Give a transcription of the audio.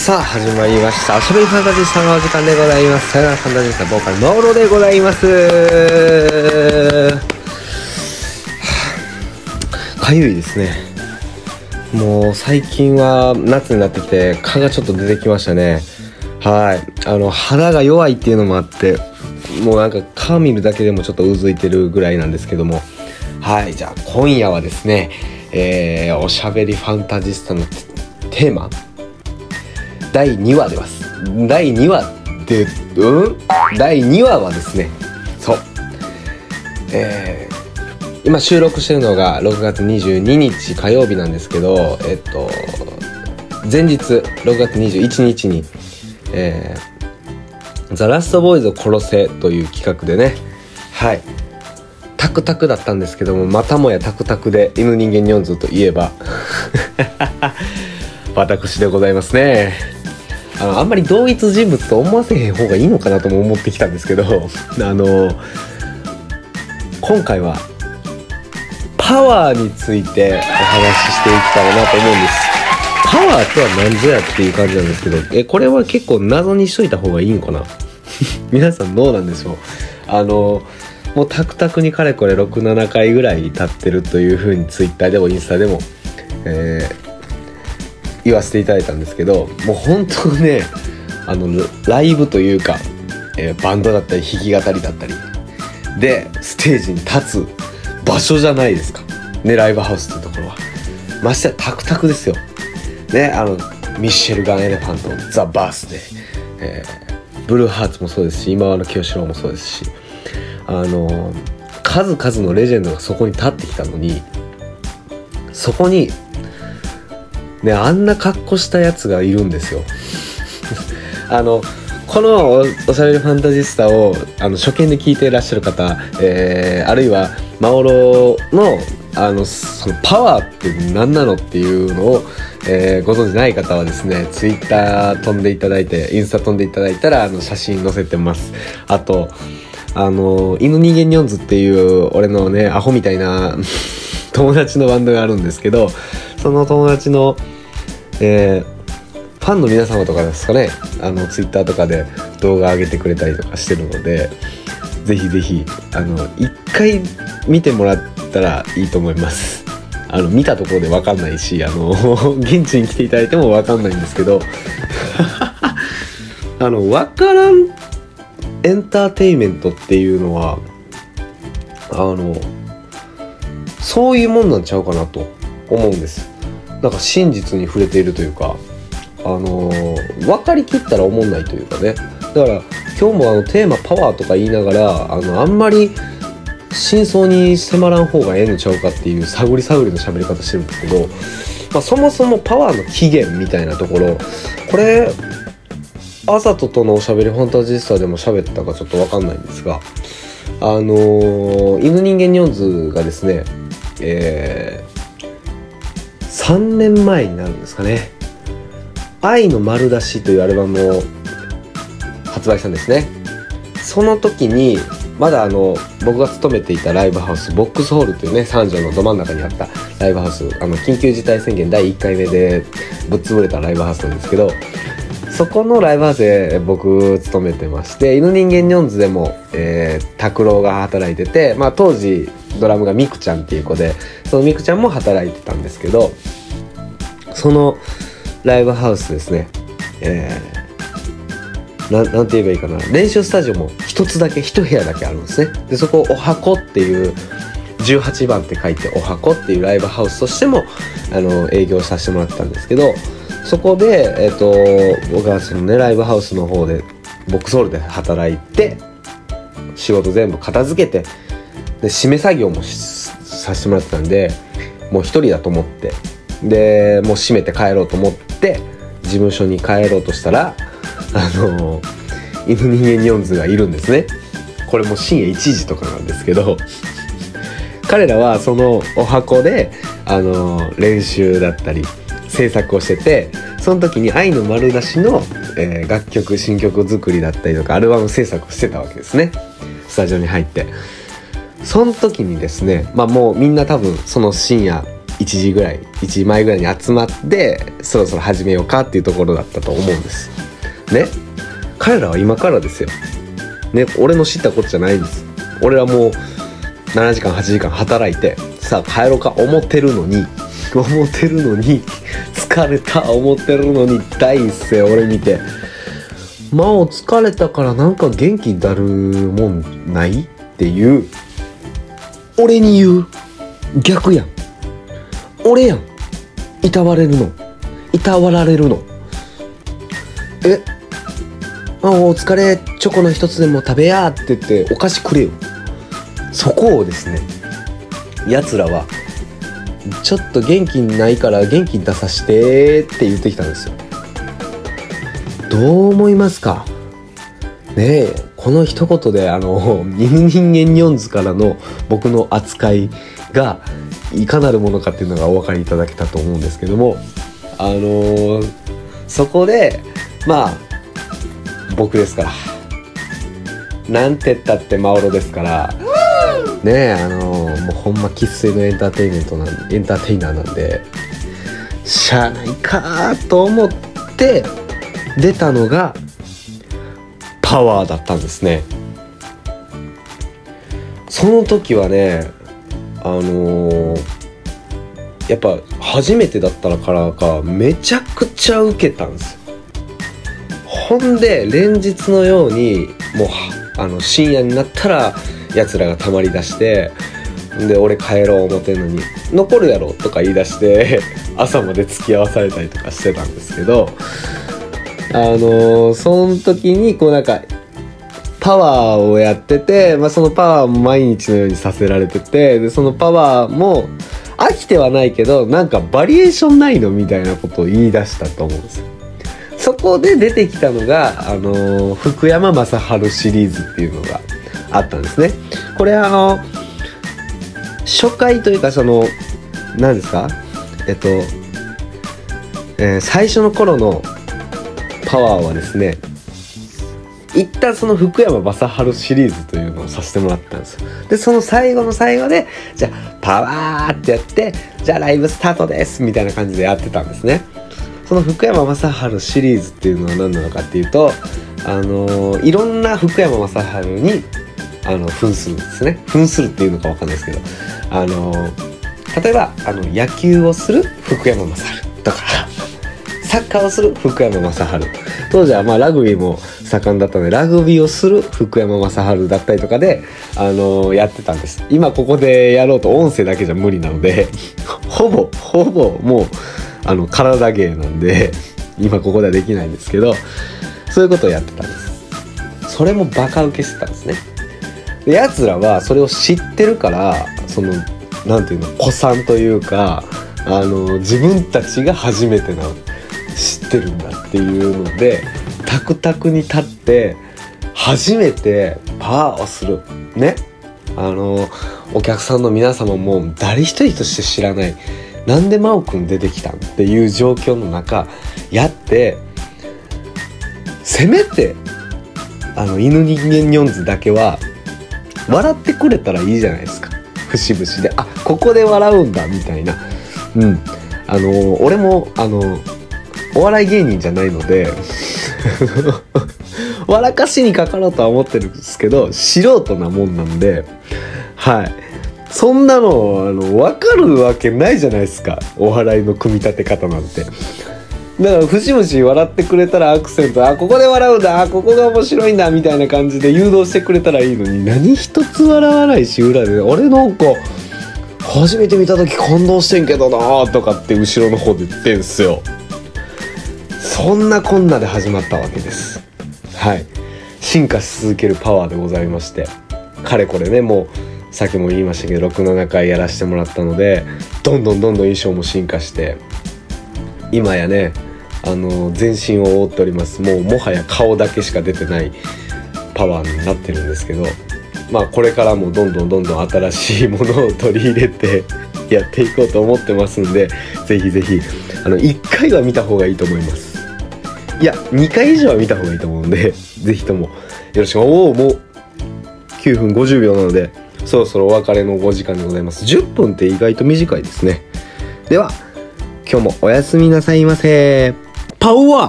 さあ始まりました。遊びファンタジスタのお時間でございます。さよならファンタジスタボーカルノーロでございます。かゆいですね。もう最近は夏になってきて蚊がちょっと出てきましたね。はい。あの肌が弱いっていうのもあってもうなんか蚊見るだけでもちょっとうずいてるぐらいなんですけども。はい。じゃあ今夜はですねえー、おしゃべりファンタジスタのテーマ第2話でます。第2話ってうん？第2話はですねそう。えー、今収録してるのが6月22日火曜日なんですけどえっと前日6月21日にえー、ザ・ラストボーイズを殺せという企画でねはい。タクタクだったんですけどもまたもやタクタクで犬人間ニョンズといえば 私でございますね。あのあんまり同一人物と思わせへん方がいいのかなとも思ってきたんですけど あの今回はパワーについてお話ししていけたらなと思うんです。パワーとは何ぞやっていう感じなんですけどえこれは結構謎にしといた方がいいんかな？皆さんどうなんでしょう？あのもうタクタクにかれこれ67回ぐらい経ってるというふうに Twitter でもインスタでも、えー、言わせていただいたんですけどもう本当ねあのライブというか、えー、バンドだったり弾き語りだったりでステージに立つ場所じゃないですか。ねライブハウスってところは。ましてやタクタクですよ。ねあのミッシェルガン・エレファントザ・バースデー、えー、ブルーハーツもそうですし今和の清志郎もそうですしあの数々のレジェンドがそこに立ってきたのにそこにね、あんな格好したやつがいるんですよ。あの、このおしゃべりファンタジスタをあの初見で聞いていらっしゃる方、えー、あるいはマオロのあのそのパワーって何なのっていうのを、えー、ご存知ない方はですねツイッター飛んでいただいてインスタ飛んでいただいたらあの写真載せてますあとあの犬人間ニョンズっていう俺のねアホみたいな 友達のバンドがあるんですけどその友達の、えー、ファンの皆様とかですかね。あのツイッターとかで動画上げてくれたりとかしてるのでぜひぜひあの一回見てもらったらいいと思います。あの見たところで分かんないしあの 現地に来ていただいても分かんないんですけど。あの分からんエンターテインメントっていうのはあのそういうもんなんちゃうかなと。思うんです。なんか真実に触れているというかあのー、分かりきったら思んないというかね。だから今日もあのテーマパワーとか言いながらあのあんまり真相に迫らん方がええのちゃうかっていう探り探りの喋り方してるんですけど、まあ、そもそもパワーの起源みたいなところこれあざととのおしゃべりファンタジスタでも喋ったかちょっと分かんないんですがあのー、犬人間ニョンズがですねえ3年前になるんですかね「愛の丸出し」というアルバムを発売したんですね。その時にまだあの僕が勤めていたライブハウスボックスホールというね三条のど真ん中にあったライブハウスあの緊急事態宣言第1回目でぶっ潰れたライブハウスなんですけどそこのライブハウスで僕勤めてまして犬人間ニョンズでも、えー、拓郎が働いてて、まあ、当時ドラムがミクちゃんっていう子でそのミクちゃんも働いてたんですけどそのライブハウスですね。えー、ななんて言えばいいかな。練習スタジオも一つだけ一部屋だけあるんですね。でそこお箱っていう18番って書いてお箱っていうライブハウスとしてもあの営業させてもらったんですけどそこで、えっ、ー、と僕はそのねライブハウスの方でボックスホールで働いて仕事全部片付けてで締め作業もさせてもらってたんでもう一人だと思ってでもう閉めて帰ろうと思って事務所に帰ろうとしたらあの犬人間ニョンズがいるんですね。これも深夜1時とかなんですけど彼らはそのお箱であの練習だったり制作をしててその時に「愛の丸出しの」えー、楽曲新曲作りだったりとかアルバム制作をしてたわけですね。スタジオに入って。その時にですねまあもうみんな多分その深夜1時ぐらい1時前ぐらいに集まってそろそろ始めようかっていうところだったと思うんです。ね。彼らは今からですよ。ね俺の知ったことじゃないんです。俺はもう7時間8時間働いてさあ帰ろうか思ってるのに思ってるのに疲れた思ってるのに第一声俺見てまあ疲れたからなんか元気になるもんない？っていう俺に言う逆やん。俺やん。いたわれるの。いたわられるの。え？あお疲れ。チョコの一つでも食べやって言ってお菓子くれよ。そこをですねやつらはちょっと元気ないから元気出さしてって言ってきたんですよ。どう思いますか？ねえこの一言であの人間ニョンズからの僕の扱いがいかなるものかっていうのがお分かりいただけたと思うんですけどもあのー、そこでまあ僕ですからなんてったってマオロですからねえあのー、もうほんま生粋のエンターテイメントなんエンターテイナーなんでしゃあないかと思って出たのがパワーだったんですね。その時はねあのー、やっぱ初めてだったからかめちゃくちゃウケたんですよ。ほんで連日のようにもうあの深夜になったらやつらがたまりだしてで俺帰ろう思てんのに残るやろとか言い出して 朝まで付き合わされたりとかしてたんですけどあのー、その時にこうなんかパワーをやってて、まあ、そのパワーも毎日のようにさせられててでそのパワーも飽きてはないけどなんかバリエーションないのみたいなことを言い出したと思うんですよ。そこで出てきたのが、あの、福山雅治シリーズっていうのがあったんですね。これあの初回というかその何ですか？えっと、えー、最初の頃のパワーはですね一旦その福山雅治シリーズというのをさせてもらったんですよ。でその最後の最後でじゃあパワーってやってじゃあライブスタートですみたいな感じでやってたんですね。その福山雅治シリーズっていうのは何なのかっていうとあのー、いろんな福山雅治にあの扮するんですね。扮するっていうのか分かんないですけどあのー、例えばあの野球をする福山雅治とか。サッカーをする福山雅治。当時はまあラグビーも盛んだったのでラグビーをする福山雅治だったりとかで、あのー、やってたんです。今ここでやろうと音声だけじゃ無理なので ほぼほぼもうあの体芸なんで今ここではできないんですけどそういうことをやってたんです。それもバカ受けしてたんですね。でやつらはそれを知ってるからその何ていうの古参というかあの自分たちが初めてなってるんだっていうのでタクタクに立って初めてパワーをする。ね。あのお客さんの皆様も誰一人として知らない。なんで真央くん出てきたんっていう状況の中やってせめてあの犬人間ニョンズだけは笑ってくれたらいいじゃないですか。節々で。あここで笑うんだみたいな。うん。あの俺もあのお笑い芸人じゃないので 笑かしにかかろうとは思ってるんですけど素人なもんなんではい。そんなのあの分かるわけないじゃないですか。お笑いの組み立て方なんて。だから節々笑ってくれたらアクセントあここで笑うんだあここが面白いんだみたいな感じで誘導してくれたらいいのに何一つ笑わないし裏で。俺なんか初めて見た時感動してんけどなとかって後ろの方で言ってんすよ。そんなこんなで始まったわけです。はい。進化し続けるパワーでございましてかれこれねもうさっきも言いましたけど67回やらせてもらったのでどんどんどんどん衣装も進化して今やねあの全身を覆っております。もうもはや顔だけしか出てないパワーになってるんですけどまあこれからもどんどんどんどん新しいものを取り入れてやっていこうと思ってますんでぜひぜひあの1回は見た方がいいと思います。いや2回以上は見た方がいいと思うんで ぜひとも。よろしく。おおもう9分50秒なのでそろそろお別れのお時間でございます。10分って意外と短いですね。では今日もおやすみなさいませ。パワー。